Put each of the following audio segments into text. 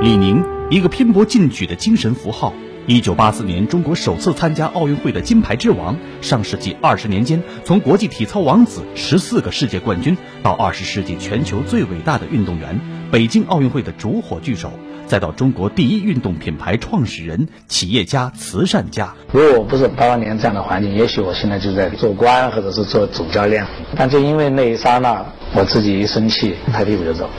李宁，一个拼搏进取的精神符号。一九八四年，中国首次参加奥运会的金牌之王。上世纪二十年间，从国际体操王子、十四个世界冠军，到二十世纪全球最伟大的运动员，北京奥运会的烛火炬手，再到中国第一运动品牌创始人、企业家、慈善家。如果我不是八八年这样的环境，也许我现在就在做官，或者是做总教练。但就因为那一刹那，我自己一生气，拍屁股就走。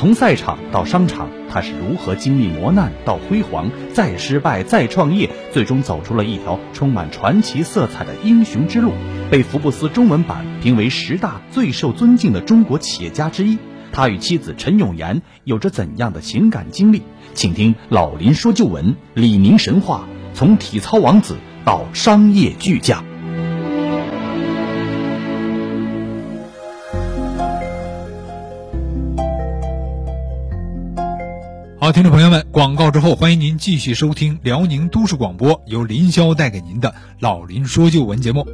从赛场到商场，他是如何经历磨难到辉煌，再失败再创业，最终走出了一条充满传奇色彩的英雄之路，被福布斯中文版评为十大最受尊敬的中国企业家之一。他与妻子陈永妍有着怎样的情感经历？请听老林说旧闻：李宁神话，从体操王子到商业巨匠。听众朋友们，广告之后，欢迎您继续收听辽宁都市广播，由林霄带给您的《老林说旧闻》节目。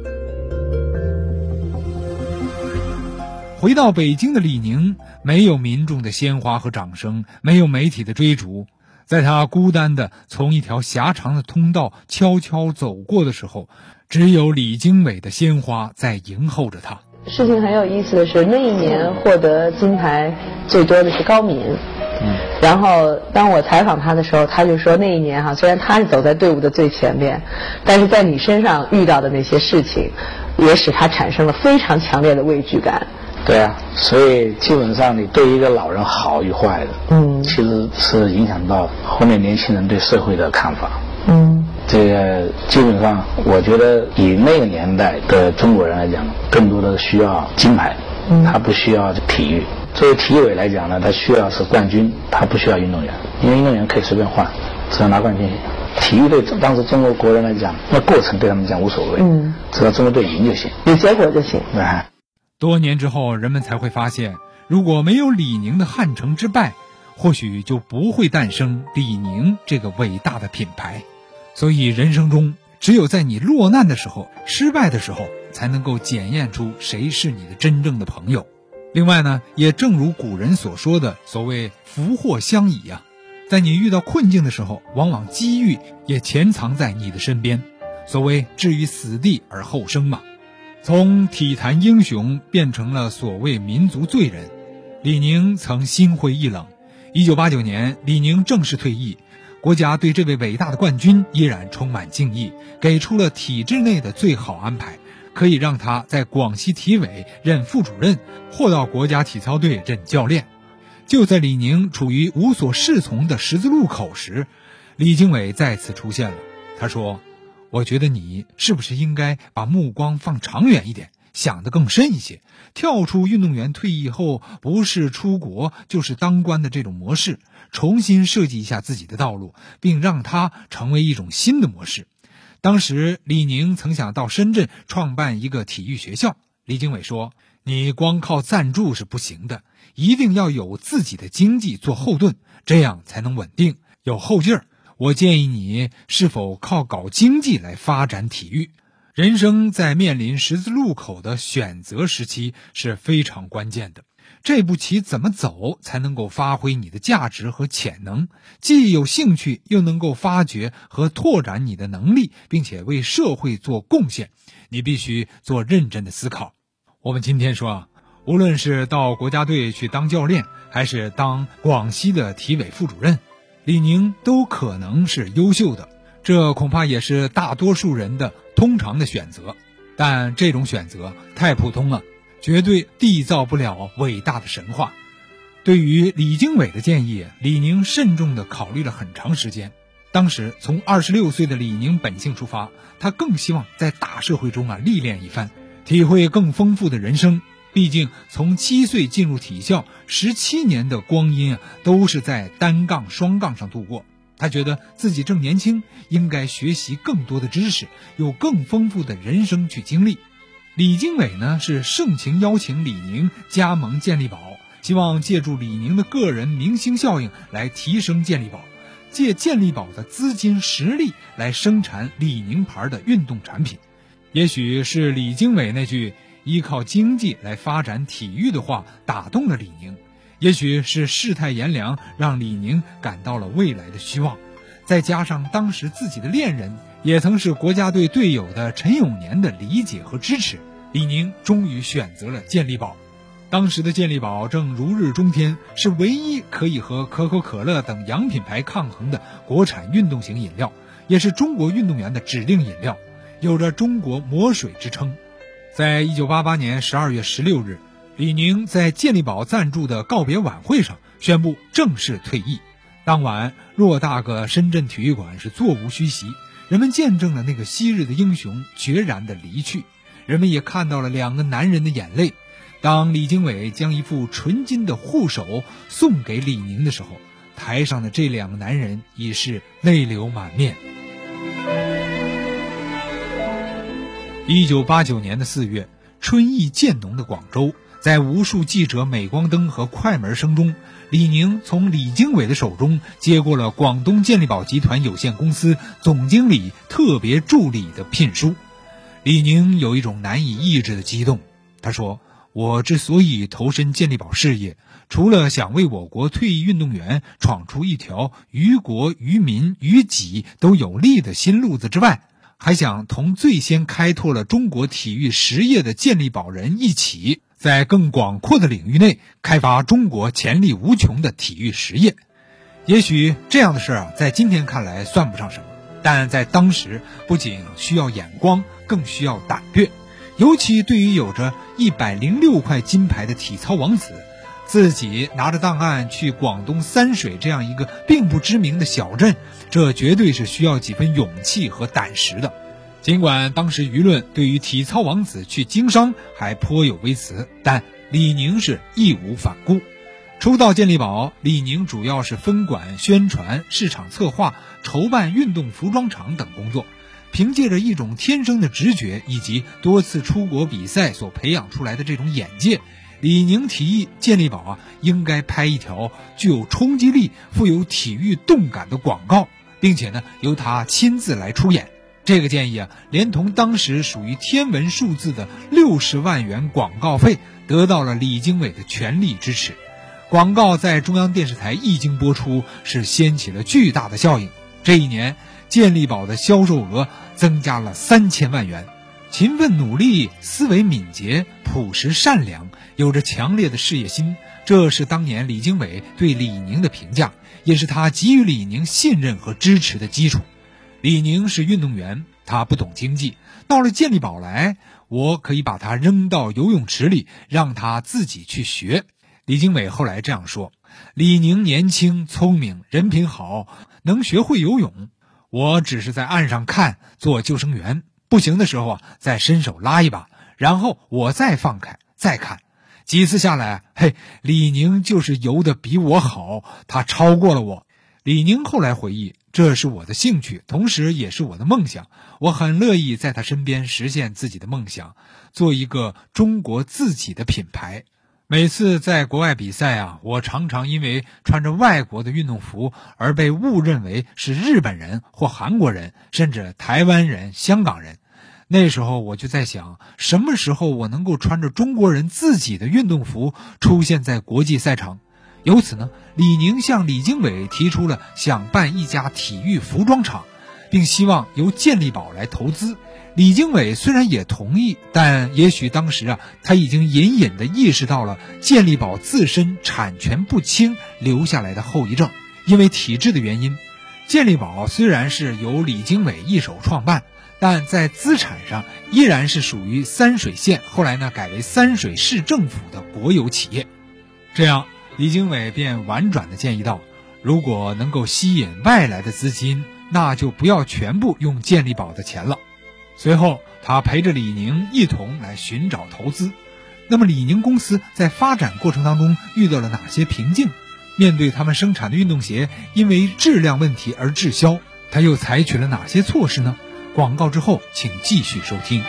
回到北京的李宁，没有民众的鲜花和掌声，没有媒体的追逐，在他孤单的从一条狭长的通道悄悄走过的时候，只有李经纬的鲜花在迎候着他。事情很有意思的是，那一年获得金牌最多的是高敏。然后当我采访他的时候，他就说那一年哈，虽然他是走在队伍的最前面，但是在你身上遇到的那些事情，也使他产生了非常强烈的畏惧感。对啊，所以基本上你对一个老人好与坏的，嗯，其实是影响到后面年轻人对社会的看法。嗯，这个基本上我觉得以那个年代的中国人来讲，更多的需要金牌，嗯他不需要体育。作为体委来讲呢，他需要是冠军，他不需要运动员，因为运动员可以随便换，只要拿冠军。体育对当时中国国人来讲，那过程对他们讲无所谓，嗯，只要中国队赢就行，有结果就行。对。多年之后，人们才会发现，如果没有李宁的汉城之败，或许就不会诞生李宁这个伟大的品牌。所以，人生中只有在你落难的时候、失败的时候，才能够检验出谁是你的真正的朋友。另外呢，也正如古人所说的所谓“福祸相倚”呀，在你遇到困境的时候，往往机遇也潜藏在你的身边。所谓“置于死地而后生”嘛。从体坛英雄变成了所谓民族罪人，李宁曾心灰意冷。一九八九年，李宁正式退役，国家对这位伟大的冠军依然充满敬意，给出了体制内的最好安排。可以让他在广西体委任副主任，或到国家体操队任教练。就在李宁处于无所适从的十字路口时，李经纬再次出现了。他说：“我觉得你是不是应该把目光放长远一点，想得更深一些，跳出运动员退役后不是出国就是当官的这种模式，重新设计一下自己的道路，并让它成为一种新的模式。”当时，李宁曾想到深圳创办一个体育学校。李经纬说：“你光靠赞助是不行的，一定要有自己的经济做后盾，这样才能稳定有后劲儿。我建议你是否靠搞经济来发展体育？人生在面临十字路口的选择时期是非常关键的。”这步棋怎么走才能够发挥你的价值和潜能？既有兴趣，又能够发掘和拓展你的能力，并且为社会做贡献，你必须做认真的思考。我们今天说啊，无论是到国家队去当教练，还是当广西的体委副主任，李宁都可能是优秀的。这恐怕也是大多数人的通常的选择，但这种选择太普通了。绝对缔造不了伟大的神话。对于李经纬的建议，李宁慎重地考虑了很长时间。当时从二十六岁的李宁本性出发，他更希望在大社会中啊历练一番，体会更丰富的人生。毕竟从七岁进入体校，十七年的光阴啊都是在单杠、双杠上度过。他觉得自己正年轻，应该学习更多的知识，有更丰富的人生去经历。李经纬呢是盛情邀请李宁加盟健力宝，希望借助李宁的个人明星效应来提升健力宝，借健力宝的资金实力来生产李宁牌的运动产品。也许是李经纬那句依靠经济来发展体育的话打动了李宁，也许是世态炎凉，让李宁感到了未来的希望。再加上当时自己的恋人也曾是国家队队友的陈永年的理解和支持，李宁终于选择了健力宝。当时的健力宝正如日中天，是唯一可以和可口可乐等洋品牌抗衡的国产运动型饮料，也是中国运动员的指定饮料，有着“中国魔水”之称。在一九八八年十二月十六日，李宁在健力宝赞助的告别晚会上宣布正式退役。当晚，偌大个深圳体育馆是座无虚席，人们见证了那个昔日的英雄决然的离去，人们也看到了两个男人的眼泪。当李经纬将一副纯金的护手送给李宁的时候，台上的这两个男人已是泪流满面。一九八九年的四月，春意渐浓的广州，在无数记者镁光灯和快门声中，李宁从李经纬的手中接过了广东健力宝集团有限公司总经理特别助理的聘书。李宁有一种难以抑制的激动，他说。我之所以投身健力宝事业，除了想为我国退役运动员闯出一条于国于民于己都有利的新路子之外，还想同最先开拓了中国体育实业的健力宝人一起，在更广阔的领域内开发中国潜力无穷的体育实业。也许这样的事儿啊，在今天看来算不上什么，但在当时，不仅需要眼光，更需要胆略。尤其对于有着一百零六块金牌的体操王子，自己拿着档案去广东三水这样一个并不知名的小镇，这绝对是需要几分勇气和胆识的。尽管当时舆论对于体操王子去经商还颇有微词，但李宁是义无反顾。初到健力宝，李宁主要是分管宣传、市场策划、筹办运动服装厂等工作。凭借着一种天生的直觉，以及多次出国比赛所培养出来的这种眼界，李宁提议健力宝啊应该拍一条具有冲击力、富有体育动感的广告，并且呢由他亲自来出演。这个建议啊，连同当时属于天文数字的六十万元广告费，得到了李经纬的全力支持。广告在中央电视台一经播出，是掀起了巨大的效应。这一年。健力宝的销售额增加了三千万元，勤奋努力、思维敏捷、朴实善良，有着强烈的事业心，这是当年李经纬对李宁的评价，也是他给予李宁信任和支持的基础。李宁是运动员，他不懂经济，到了健力宝来，我可以把他扔到游泳池里，让他自己去学。李经纬后来这样说：“李宁年轻、聪明，人品好，能学会游泳。”我只是在岸上看，做救生员，不行的时候啊，再伸手拉一把，然后我再放开，再看，几次下来，嘿，李宁就是游的比我好，他超过了我。李宁后来回忆，这是我的兴趣，同时也是我的梦想，我很乐意在他身边实现自己的梦想，做一个中国自己的品牌。每次在国外比赛啊，我常常因为穿着外国的运动服而被误认为是日本人或韩国人，甚至台湾人、香港人。那时候我就在想，什么时候我能够穿着中国人自己的运动服出现在国际赛场？由此呢，李宁向李经纬提出了想办一家体育服装厂，并希望由健力宝来投资。李经纬虽然也同意，但也许当时啊，他已经隐隐地意识到了健力宝自身产权不清留下来的后遗症。因为体制的原因，健力宝虽然是由李经纬一手创办，但在资产上依然是属于三水县，后来呢改为三水市政府的国有企业。这样，李经纬便婉转地建议道：“如果能够吸引外来的资金，那就不要全部用健力宝的钱了。”随后，他陪着李宁一同来寻找投资。那么，李宁公司在发展过程当中遇到了哪些瓶颈？面对他们生产的运动鞋因为质量问题而滞销，他又采取了哪些措施呢？广告之后，请继续收听。